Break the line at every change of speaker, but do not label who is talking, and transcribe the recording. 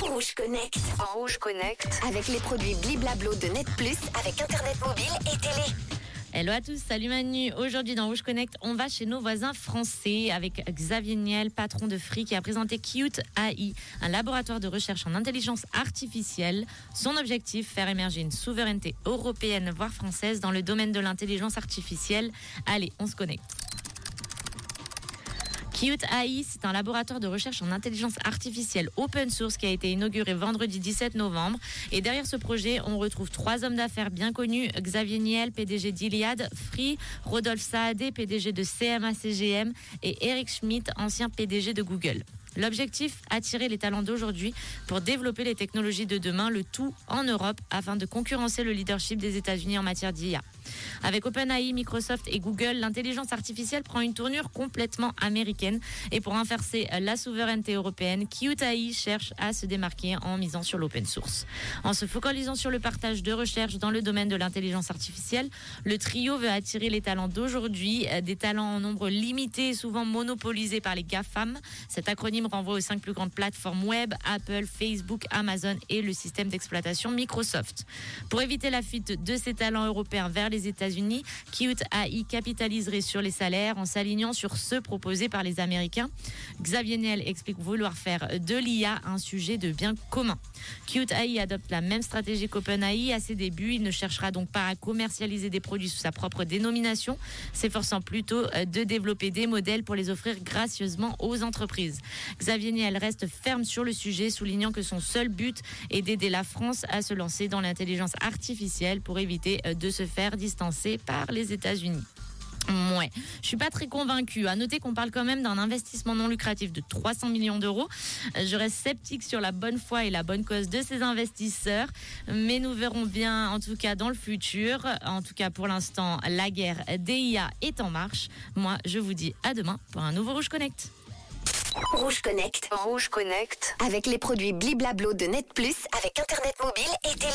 Rouge Connect.
En Rouge Connect.
Avec les produits Bliblablo de Net Plus avec Internet mobile et télé.
Hello à tous, salut Manu. Aujourd'hui dans Rouge Connect, on va chez nos voisins français avec Xavier Niel, patron de Free, qui a présenté Cute AI, un laboratoire de recherche en intelligence artificielle. Son objectif, faire émerger une souveraineté européenne, voire française, dans le domaine de l'intelligence artificielle. Allez, on se connecte. Cute AI, c'est un laboratoire de recherche en intelligence artificielle open source qui a été inauguré vendredi 17 novembre. Et derrière ce projet, on retrouve trois hommes d'affaires bien connus Xavier Niel, PDG d'Iliad, Free, Rodolphe Saadé, PDG de CMA CGM et Eric Schmidt, ancien PDG de Google. L'objectif, attirer les talents d'aujourd'hui pour développer les technologies de demain, le tout en Europe, afin de concurrencer le leadership des États-Unis en matière d'IA. Avec OpenAI, Microsoft et Google, l'intelligence artificielle prend une tournure complètement américaine. Et pour inverser la souveraineté européenne, QTAI cherche à se démarquer en misant sur l'open source. En se focalisant sur le partage de recherches dans le domaine de l'intelligence artificielle, le trio veut attirer les talents d'aujourd'hui, des talents en nombre limité et souvent monopolisés par les GAFAM. Cet acronyme renvoie aux cinq plus grandes plateformes web, Apple, Facebook, Amazon et le système d'exploitation Microsoft. Pour éviter la fuite de ces talents européens vers les États-Unis, Qt AI capitaliserait sur les salaires en s'alignant sur ceux proposés par les Américains. Xavier Niel explique vouloir faire de l'IA un sujet de bien commun. Qt AI adopte la même stratégie qu'OpenAI à ses débuts. Il ne cherchera donc pas à commercialiser des produits sous sa propre dénomination, s'efforçant plutôt de développer des modèles pour les offrir gracieusement aux entreprises. Xavier Niel reste ferme sur le sujet, soulignant que son seul but est d'aider la France à se lancer dans l'intelligence artificielle pour éviter de se faire distancer par les États-Unis. Ouais, je suis pas très convaincue. À noter qu'on parle quand même d'un investissement non lucratif de 300 millions d'euros. Je reste sceptique sur la bonne foi et la bonne cause de ces investisseurs, mais nous verrons bien en tout cas dans le futur. En tout cas pour l'instant, la guerre DIA est en marche. Moi, je vous dis à demain pour un nouveau Rouge Connect.
Rouge Connect.
Rouge Connect.
Avec les produits Bliblablo de Net Plus avec Internet mobile et télé.